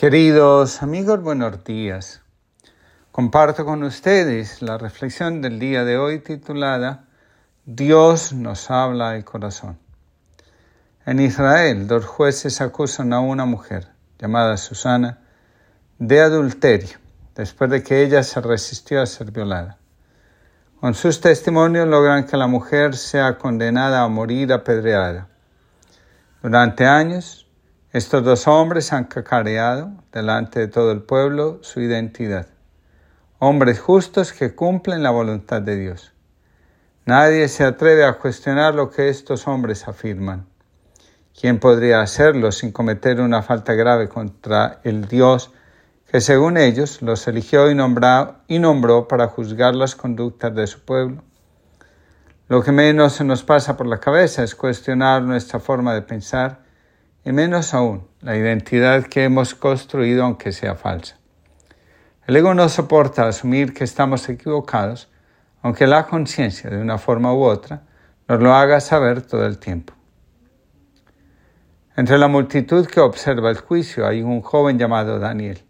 Queridos amigos, buenos días. Comparto con ustedes la reflexión del día de hoy titulada Dios nos habla al corazón. En Israel, dos jueces acusan a una mujer llamada Susana de adulterio después de que ella se resistió a ser violada. Con sus testimonios logran que la mujer sea condenada a morir apedreada. Durante años, estos dos hombres han cacareado delante de todo el pueblo su identidad. Hombres justos que cumplen la voluntad de Dios. Nadie se atreve a cuestionar lo que estos hombres afirman. ¿Quién podría hacerlo sin cometer una falta grave contra el Dios que según ellos los eligió y, y nombró para juzgar las conductas de su pueblo? Lo que menos se nos pasa por la cabeza es cuestionar nuestra forma de pensar y menos aún la identidad que hemos construido aunque sea falsa. El ego no soporta asumir que estamos equivocados, aunque la conciencia de una forma u otra nos lo haga saber todo el tiempo. Entre la multitud que observa el juicio hay un joven llamado Daniel.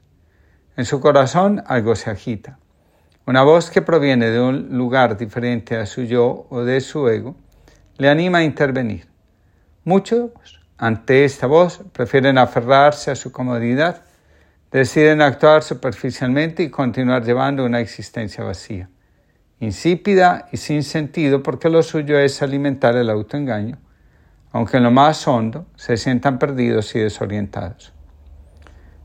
En su corazón algo se agita. Una voz que proviene de un lugar diferente a su yo o de su ego le anima a intervenir. Muchos ante esta voz, prefieren aferrarse a su comodidad, deciden actuar superficialmente y continuar llevando una existencia vacía, insípida y sin sentido porque lo suyo es alimentar el autoengaño, aunque en lo más hondo se sientan perdidos y desorientados.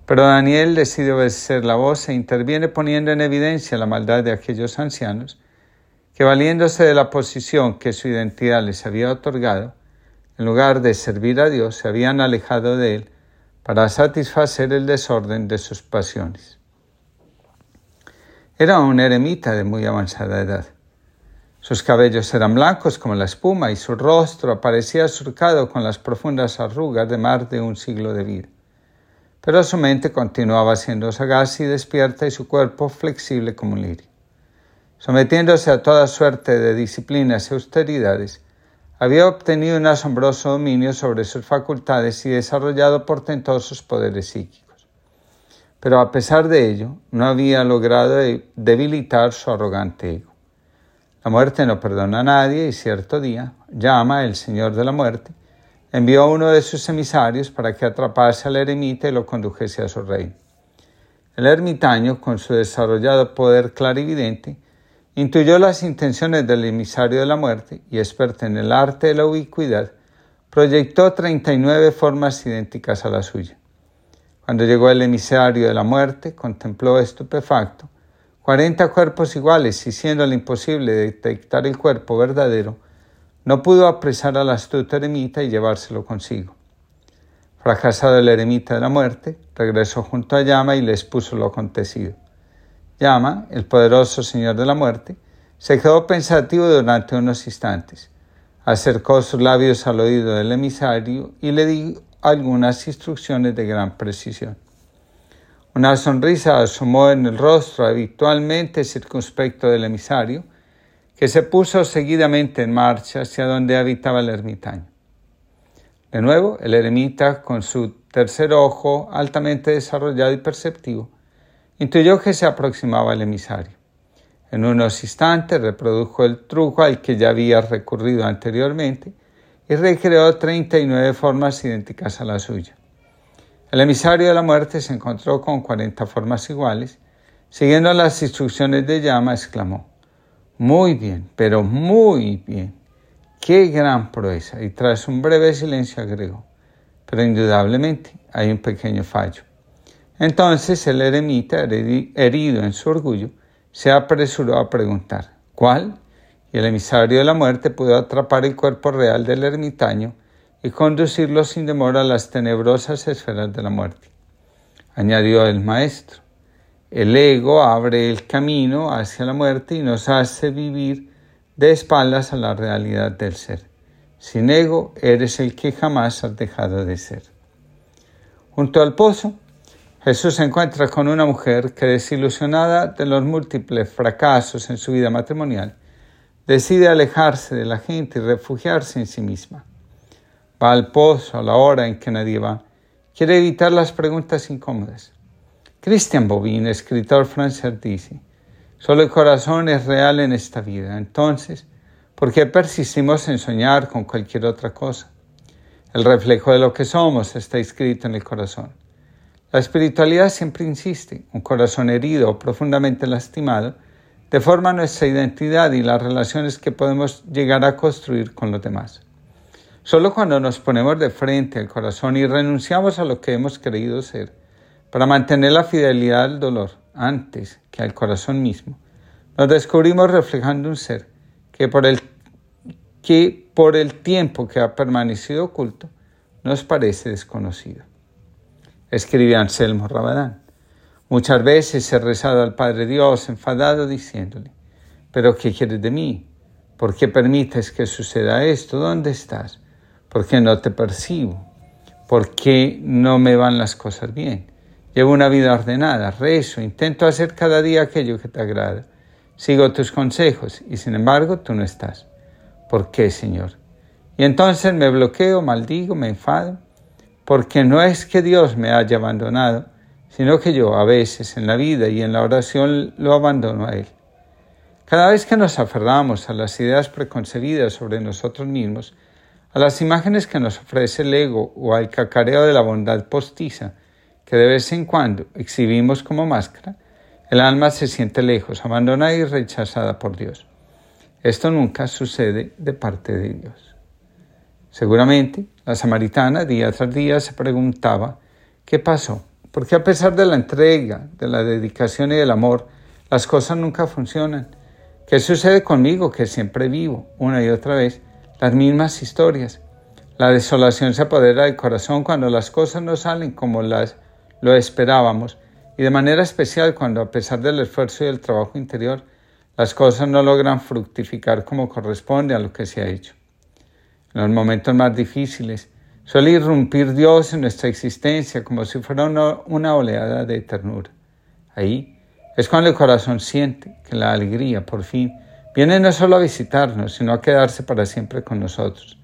Pero Daniel decide obedecer la voz e interviene poniendo en evidencia la maldad de aquellos ancianos que valiéndose de la posición que su identidad les había otorgado, en lugar de servir a Dios, se habían alejado de Él para satisfacer el desorden de sus pasiones. Era un eremita de muy avanzada edad. Sus cabellos eran blancos como la espuma y su rostro aparecía surcado con las profundas arrugas de más de un siglo de vida. Pero su mente continuaba siendo sagaz y despierta y su cuerpo flexible como un lirio. Sometiéndose a toda suerte de disciplinas y austeridades, había obtenido un asombroso dominio sobre sus facultades y desarrollado portentosos poderes psíquicos. Pero a pesar de ello, no había logrado debilitar su arrogante ego. La muerte no perdona a nadie y cierto día llama el Señor de la muerte, envió a uno de sus emisarios para que atrapase al eremita y lo condujese a su reino. El ermitaño, con su desarrollado poder clarividente, Intuyó las intenciones del emisario de la muerte y, experto en el arte de la ubicuidad, proyectó 39 formas idénticas a la suya. Cuando llegó el emisario de la muerte, contempló estupefacto 40 cuerpos iguales y siéndole imposible detectar el cuerpo verdadero, no pudo apresar al astuto eremita y llevárselo consigo. Fracasado el eremita de la muerte, regresó junto a Llama y le expuso lo acontecido. Llama, el poderoso Señor de la muerte, se quedó pensativo durante unos instantes. Acercó sus labios al oído del emisario y le dio algunas instrucciones de gran precisión. Una sonrisa asomó en el rostro habitualmente circunspecto del emisario, que se puso seguidamente en marcha hacia donde habitaba el ermitaño. De nuevo, el eremita, con su tercer ojo altamente desarrollado y perceptivo, Intuyó que se aproximaba el emisario. En unos instantes reprodujo el truco al que ya había recurrido anteriormente y recreó 39 formas idénticas a la suya. El emisario de la muerte se encontró con 40 formas iguales. Siguiendo las instrucciones de llama, exclamó, Muy bien, pero muy bien. Qué gran proeza. Y tras un breve silencio agregó, pero indudablemente hay un pequeño fallo. Entonces el eremita, herido en su orgullo, se apresuró a preguntar, ¿cuál? Y el emisario de la muerte pudo atrapar el cuerpo real del ermitaño y conducirlo sin demora a las tenebrosas esferas de la muerte. Añadió el maestro, el ego abre el camino hacia la muerte y nos hace vivir de espaldas a la realidad del ser. Sin ego eres el que jamás has dejado de ser. Junto al pozo, Jesús se encuentra con una mujer que, desilusionada de los múltiples fracasos en su vida matrimonial, decide alejarse de la gente y refugiarse en sí misma. Va al pozo a la hora en que nadie va, quiere evitar las preguntas incómodas. Christian Bobin, escritor francés, dice, solo el corazón es real en esta vida. Entonces, ¿por qué persistimos en soñar con cualquier otra cosa? El reflejo de lo que somos está escrito en el corazón. La espiritualidad siempre insiste, un corazón herido o profundamente lastimado deforma nuestra identidad y las relaciones que podemos llegar a construir con los demás. Solo cuando nos ponemos de frente al corazón y renunciamos a lo que hemos creído ser, para mantener la fidelidad al dolor antes que al corazón mismo, nos descubrimos reflejando un ser que por el, que por el tiempo que ha permanecido oculto nos parece desconocido. Escribe Anselmo Rabadán. Muchas veces he rezado al Padre Dios enfadado diciéndole, pero ¿qué quieres de mí? ¿Por qué permites que suceda esto? ¿Dónde estás? ¿Por qué no te percibo? ¿Por qué no me van las cosas bien? Llevo una vida ordenada, rezo, intento hacer cada día aquello que te agrada. Sigo tus consejos y sin embargo tú no estás. ¿Por qué, Señor? Y entonces me bloqueo, maldigo, me enfado, porque no es que Dios me haya abandonado, sino que yo a veces en la vida y en la oración lo abandono a Él. Cada vez que nos aferramos a las ideas preconcebidas sobre nosotros mismos, a las imágenes que nos ofrece el ego o al cacareo de la bondad postiza que de vez en cuando exhibimos como máscara, el alma se siente lejos, abandonada y rechazada por Dios. Esto nunca sucede de parte de Dios. Seguramente la samaritana día tras día se preguntaba, ¿qué pasó? Porque a pesar de la entrega, de la dedicación y del amor, las cosas nunca funcionan. ¿Qué sucede conmigo que siempre vivo, una y otra vez, las mismas historias? La desolación se apodera del corazón cuando las cosas no salen como las lo esperábamos y de manera especial cuando a pesar del esfuerzo y del trabajo interior, las cosas no logran fructificar como corresponde a lo que se ha hecho. En los momentos más difíciles, Suele irrumpir Dios en nuestra existencia como si fuera una, oleada de ternura. Ahí es cuando el corazón siente que la alegría, por fin, viene no solo a visitarnos, sino a quedarse para siempre con nosotros.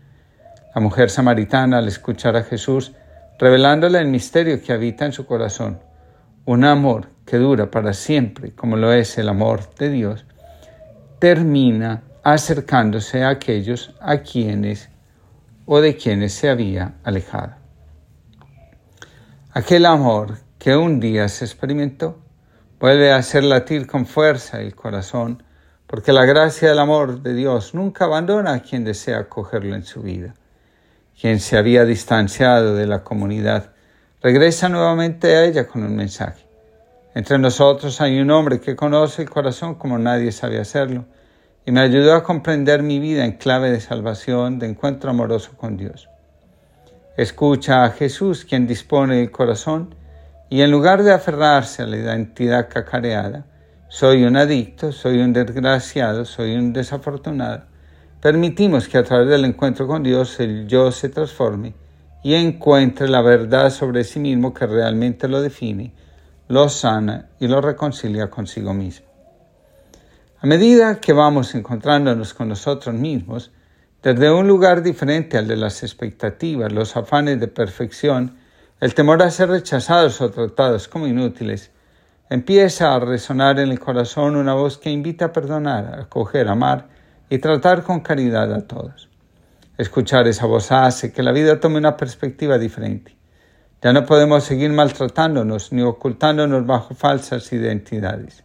La mujer samaritana, al escuchar a Jesús, revelándole el misterio que habita en su corazón, un amor que dura para siempre, como lo es el amor de Dios, termina acercándose a aquellos a quienes o de quienes se había alejado. Aquel amor que un día se experimentó vuelve a hacer latir con fuerza el corazón, porque la gracia del amor de Dios nunca abandona a quien desea acogerlo en su vida. Quien se había distanciado de la comunidad regresa nuevamente a ella con un mensaje. Entre nosotros hay un hombre que conoce el corazón como nadie sabe hacerlo y me ayudó a comprender mi vida en clave de salvación, de encuentro amoroso con Dios. Escucha a Jesús quien dispone el corazón y en lugar de aferrarse a la identidad cacareada, soy un adicto, soy un desgraciado, soy un desafortunado, permitimos que a través del encuentro con Dios el yo se transforme y encuentre la verdad sobre sí mismo que realmente lo define, lo sana y lo reconcilia consigo mismo. A medida que vamos encontrándonos con nosotros mismos, desde un lugar diferente al de las expectativas, los afanes de perfección, el temor a ser rechazados o tratados como inútiles, empieza a resonar en el corazón una voz que invita a perdonar, a acoger, amar y tratar con caridad a todos. Escuchar esa voz hace que la vida tome una perspectiva diferente. Ya no podemos seguir maltratándonos ni ocultándonos bajo falsas identidades.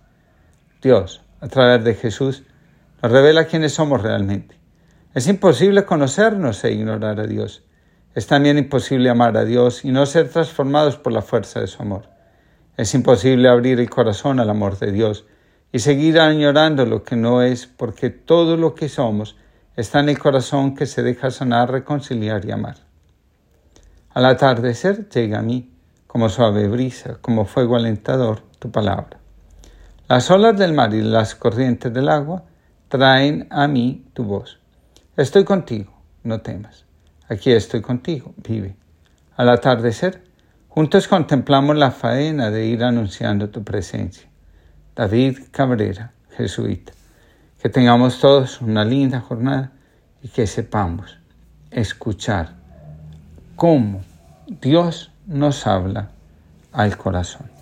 Dios, a través de Jesús, nos revela quiénes somos realmente. Es imposible conocernos e ignorar a Dios. Es también imposible amar a Dios y no ser transformados por la fuerza de su amor. Es imposible abrir el corazón al amor de Dios y seguir añorando lo que no es, porque todo lo que somos está en el corazón que se deja sanar, reconciliar y amar. Al atardecer llega a mí, como suave brisa, como fuego alentador, tu palabra. Las olas del mar y las corrientes del agua traen a mí tu voz. Estoy contigo, no temas. Aquí estoy contigo, vive. Al atardecer, juntos contemplamos la faena de ir anunciando tu presencia. David Cabrera, jesuita. Que tengamos todos una linda jornada y que sepamos escuchar cómo Dios nos habla al corazón.